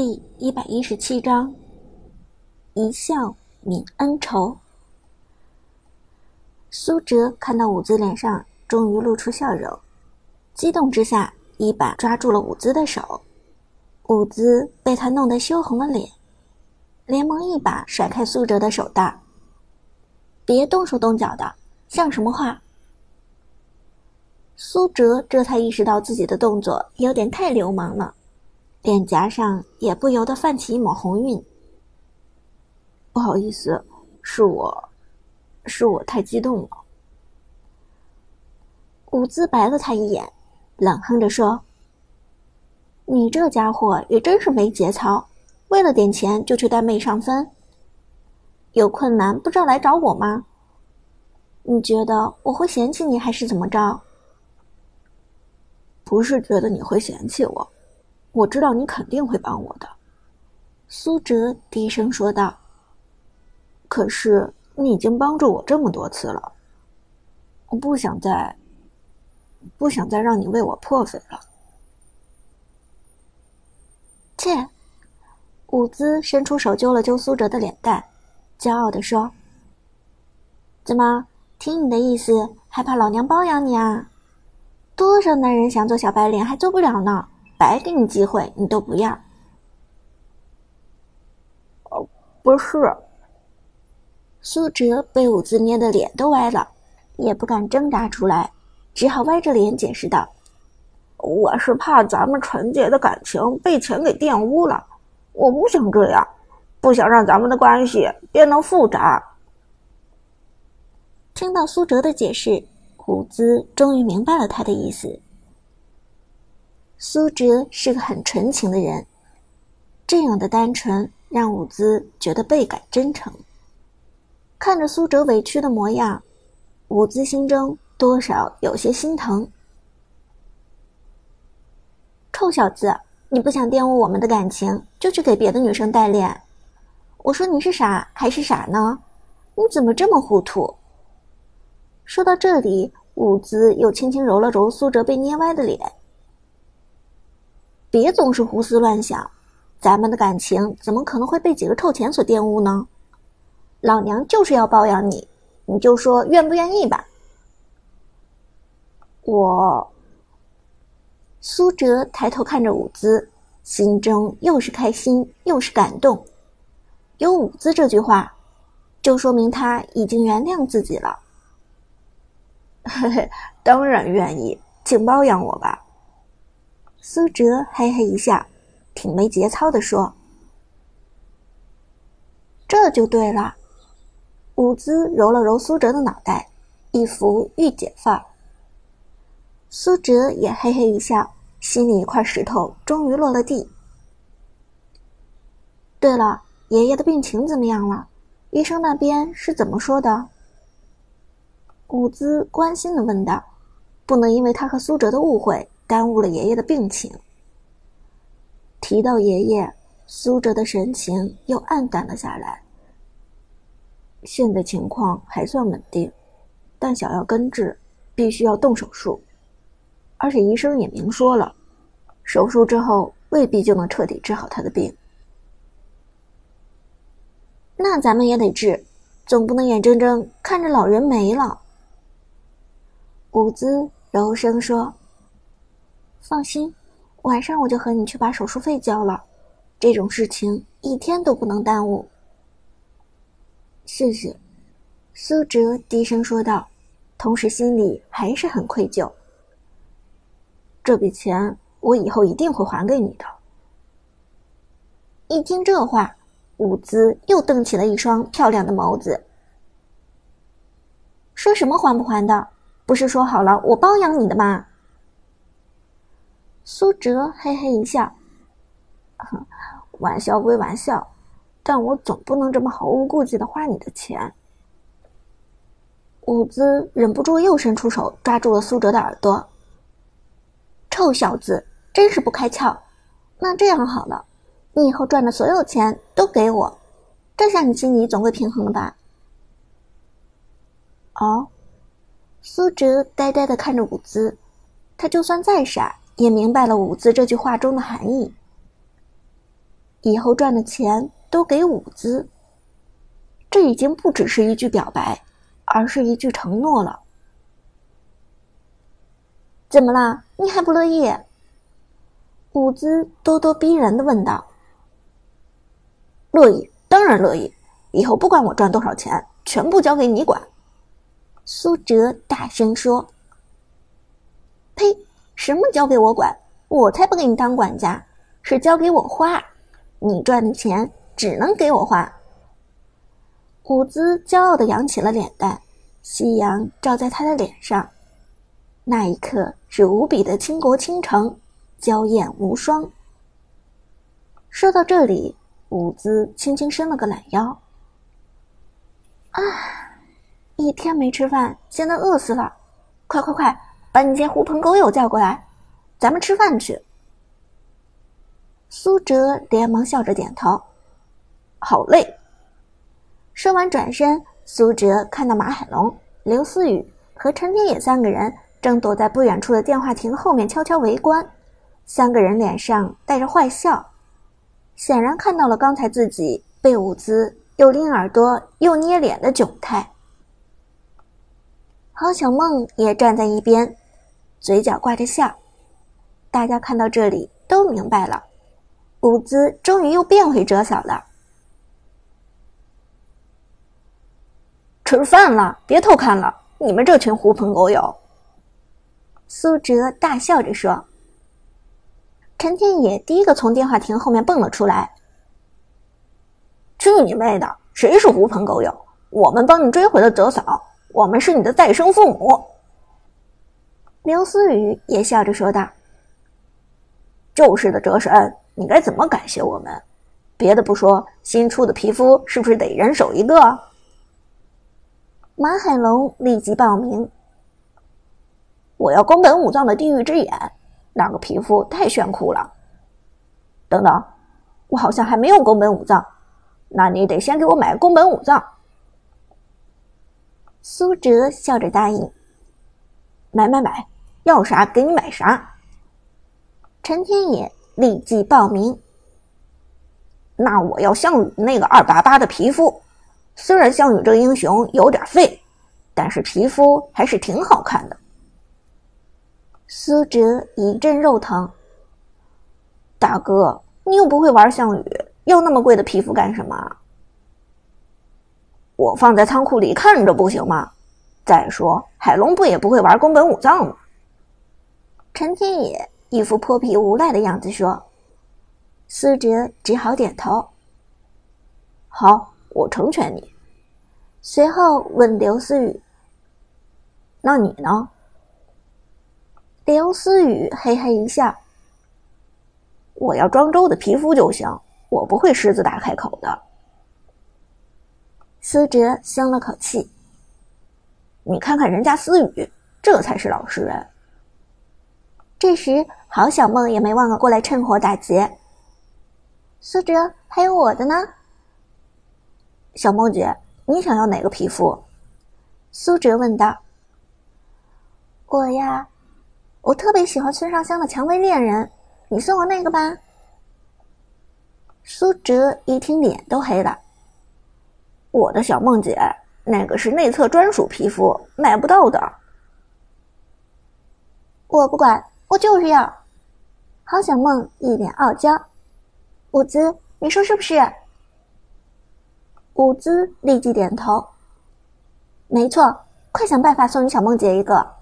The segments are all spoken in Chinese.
第一百一十七章，一笑泯恩仇。苏哲看到伍兹脸上终于露出笑容，激动之下一把抓住了伍兹的手。伍兹被他弄得羞红了脸，连忙一把甩开苏哲的手道：“别动手动脚的，像什么话？”苏哲这才意识到自己的动作有点太流氓了。脸颊上也不由得泛起一抹红晕。不好意思，是我，是我太激动了。伍兹白了他一眼，冷哼着说：“你这家伙也真是没节操，为了点钱就去带妹上分。有困难不知道来找我吗？你觉得我会嫌弃你还是怎么着？不是觉得你会嫌弃我。”我知道你肯定会帮我的，苏哲低声说道。可是你已经帮助我这么多次了，我不想再，不想再让你为我破费了。切！伍兹伸出手揪了揪苏哲的脸蛋，骄傲的说：“怎么，听你的意思，还怕老娘包养你啊？多少男人想做小白脸还做不了呢？”白给你机会，你都不要。哦，不是。苏哲被伍兹捏的脸都歪了，也不敢挣扎出来，只好歪着脸解释道：“我是怕咱们纯洁的感情被钱给玷污了，我不想这样，不想让咱们的关系变得复杂。”听到苏哲的解释，伍兹终于明白了他的意思。苏哲是个很纯情的人，这样的单纯让伍兹觉得倍感真诚。看着苏哲委屈的模样，伍兹心中多少有些心疼。臭小子，你不想玷污我们的感情，就去给别的女生代练。我说你是傻还是傻呢？你怎么这么糊涂？说到这里，伍兹又轻轻揉了揉苏哲被捏歪的脸。别总是胡思乱想，咱们的感情怎么可能会被几个臭钱所玷污呢？老娘就是要包养你，你就说愿不愿意吧。我。苏哲抬头看着伍兹，心中又是开心又是感动。有伍兹这句话，就说明他已经原谅自己了。嘿嘿，当然愿意，请包养我吧。苏哲嘿嘿一笑，挺没节操的说：“这就对了。”伍兹揉了揉苏哲的脑袋，一副御姐范儿。苏哲也嘿嘿一笑，心里一块石头终于落了地。对了，爷爷的病情怎么样了？医生那边是怎么说的？伍兹关心的问道：“不能因为他和苏哲的误会。”耽误了爷爷的病情。提到爷爷，苏哲的神情又暗淡了下来。现在情况还算稳定，但想要根治，必须要动手术，而且医生也明说了，手术之后未必就能彻底治好他的病。那咱们也得治，总不能眼睁睁看着老人没了。伍兹柔声说。放心，晚上我就和你去把手术费交了。这种事情一天都不能耽误。谢谢，苏哲低声说道，同时心里还是很愧疚。这笔钱我以后一定会还给你的。一听这话，伍兹又瞪起了一双漂亮的眸子。说什么还不还的？不是说好了我包养你的吗？苏哲嘿嘿一笑，玩笑归玩笑，但我总不能这么毫无顾忌的花你的钱。伍兹忍不住又伸出手抓住了苏哲的耳朵。臭小子，真是不开窍！那这样好了，你以后赚的所有钱都给我，这下你心里总会平衡了吧？哦，苏哲呆呆的看着伍兹，他就算再傻。也明白了伍兹这句话中的含义。以后赚的钱都给伍兹。这已经不只是一句表白，而是一句承诺了。怎么啦？你还不乐意？伍兹咄咄逼人的问道。乐意，当然乐意。以后不管我赚多少钱，全部交给你管。苏哲大声说：“呸！什么交给我管？我才不给你当管家，是交给我花。你赚的钱只能给我花。”伍兹骄傲的扬起了脸蛋，夕阳照在他的脸上，那一刻是无比的倾国倾城，娇艳无双。说到这里，伍兹轻轻伸了个懒腰。啊！一天没吃饭，现在饿死了。快快快，把你些狐朋狗友叫过来，咱们吃饭去。苏哲连忙笑着点头。好嘞。说完转身，苏哲看到马海龙、刘思雨和陈天野三个人正躲在不远处的电话亭后面悄悄围观，三个人脸上带着坏笑，显然看到了刚才自己被伍兹。又拎耳朵又捏脸的窘态，郝小梦也站在一边，嘴角挂着笑。大家看到这里都明白了，伍兹终于又变回哲嫂了。吃饭了，别偷看了，你们这群狐朋狗友！苏哲大笑着说。陈天野第一个从电话亭后面蹦了出来。去你妹的！谁是狐朋狗友？我们帮你追回了泽嫂，我们是你的再生父母。刘思雨也笑着说道：“就是的，哲神，你该怎么感谢我们？别的不说，新出的皮肤是不是得人手一个？”马海龙立即报名：“我要宫本武藏的地狱之眼，那个皮肤太炫酷了。”等等，我好像还没有宫本武藏。那你得先给我买宫本武藏。苏哲笑着答应：“买买买，要啥给你买啥。”陈天野立即报名：“那我要项羽那个二八八的皮肤，虽然项羽这个英雄有点废，但是皮肤还是挺好看的。”苏哲一阵肉疼：“大哥，你又不会玩项羽。”要那么贵的皮肤干什么？我放在仓库里看着不行吗？再说海龙不也不会玩宫本武藏吗？陈天野一副泼皮无赖的样子说。苏哲只好点头。好，我成全你。随后问刘思雨：“那你呢？”刘思雨嘿嘿一笑：“我要庄周的皮肤就行。”我不会狮子大开口的。苏哲松了口气。你看看人家思雨，这才是老实人。这时，郝小梦也没忘了过来趁火打劫。苏哲，还有我的呢。小梦姐，你想要哪个皮肤？苏哲问道。我呀，我特别喜欢孙尚香的蔷薇恋人，你送我那个吧。苏哲一听，脸都黑了。我的小梦姐，那个是内测专属皮肤，买不到的。我不管，我就是要。郝小梦一脸傲娇。伍兹，你说是不是？伍兹立即点头。没错，快想办法送你小梦姐一个。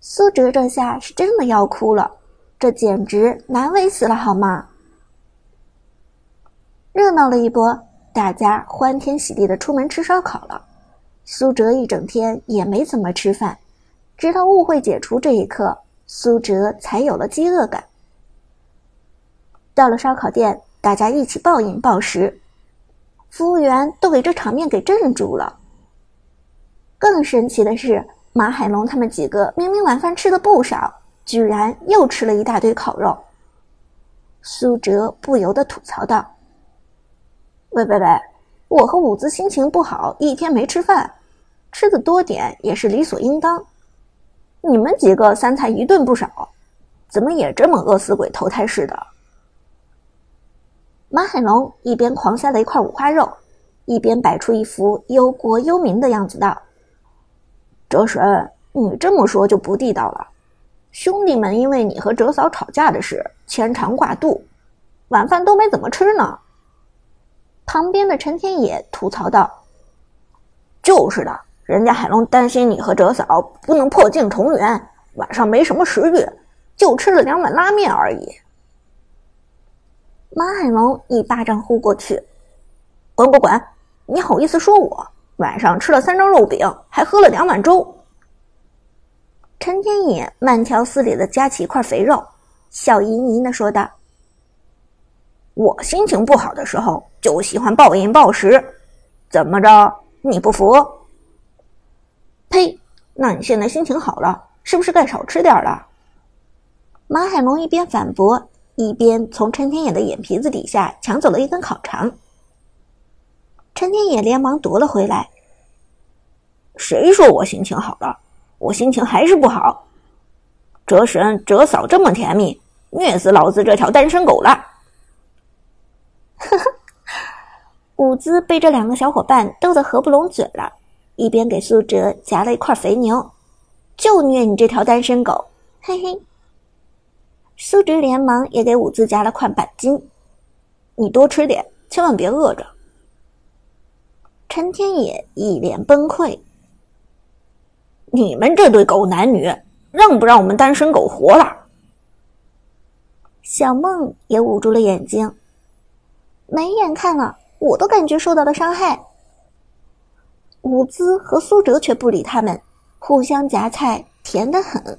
苏哲这下是真的要哭了，这简直难为死了，好吗？热闹了一波，大家欢天喜地的出门吃烧烤了。苏哲一整天也没怎么吃饭，直到误会解除这一刻，苏哲才有了饥饿感。到了烧烤店，大家一起暴饮暴食，服务员都给这场面给镇住了。更神奇的是，马海龙他们几个明明晚饭吃的不少，居然又吃了一大堆烤肉。苏哲不由得吐槽道。喂喂喂！我和伍兹心情不好，一天没吃饭，吃的多点也是理所应当。你们几个三餐一顿不少，怎么也这么饿死鬼投胎似的？马海龙一边狂塞了一块五花肉，一边摆出一副忧国忧民的样子道：“哲神，你这么说就不地道了。兄弟们因为你和哲嫂吵架的事牵肠挂肚，晚饭都没怎么吃呢。”旁边的陈天野吐槽道：“就是的，人家海龙担心你和哲嫂不能破镜重圆，晚上没什么食欲，就吃了两碗拉面而已。”马海龙一巴掌呼过去：“滚滚滚！你好意思说我晚上吃了三张肉饼，还喝了两碗粥？”陈天野慢条斯理的夹起一块肥肉，笑盈盈的说道：“我心情不好的时候就喜欢暴饮暴食，怎么着？你不服？”“呸！那你现在心情好了，是不是该少吃点了？”马海龙一边反驳。一边从陈天野的眼皮子底下抢走了一根烤肠，陈天野连忙夺了回来。谁说我心情好了？我心情还是不好。哲神、哲嫂这么甜蜜，虐死老子这条单身狗了！伍兹被这两个小伙伴逗得合不拢嘴了，一边给苏哲夹了一块肥牛，就虐你这条单身狗，嘿嘿。苏哲连忙也给伍兹夹了块板筋，你多吃点，千万别饿着。陈天野一脸崩溃：“你们这对狗男女，让不让我们单身狗活了？”小梦也捂住了眼睛，没眼看了，我都感觉受到了伤害。伍兹和苏哲却不理他们，互相夹菜，甜得很。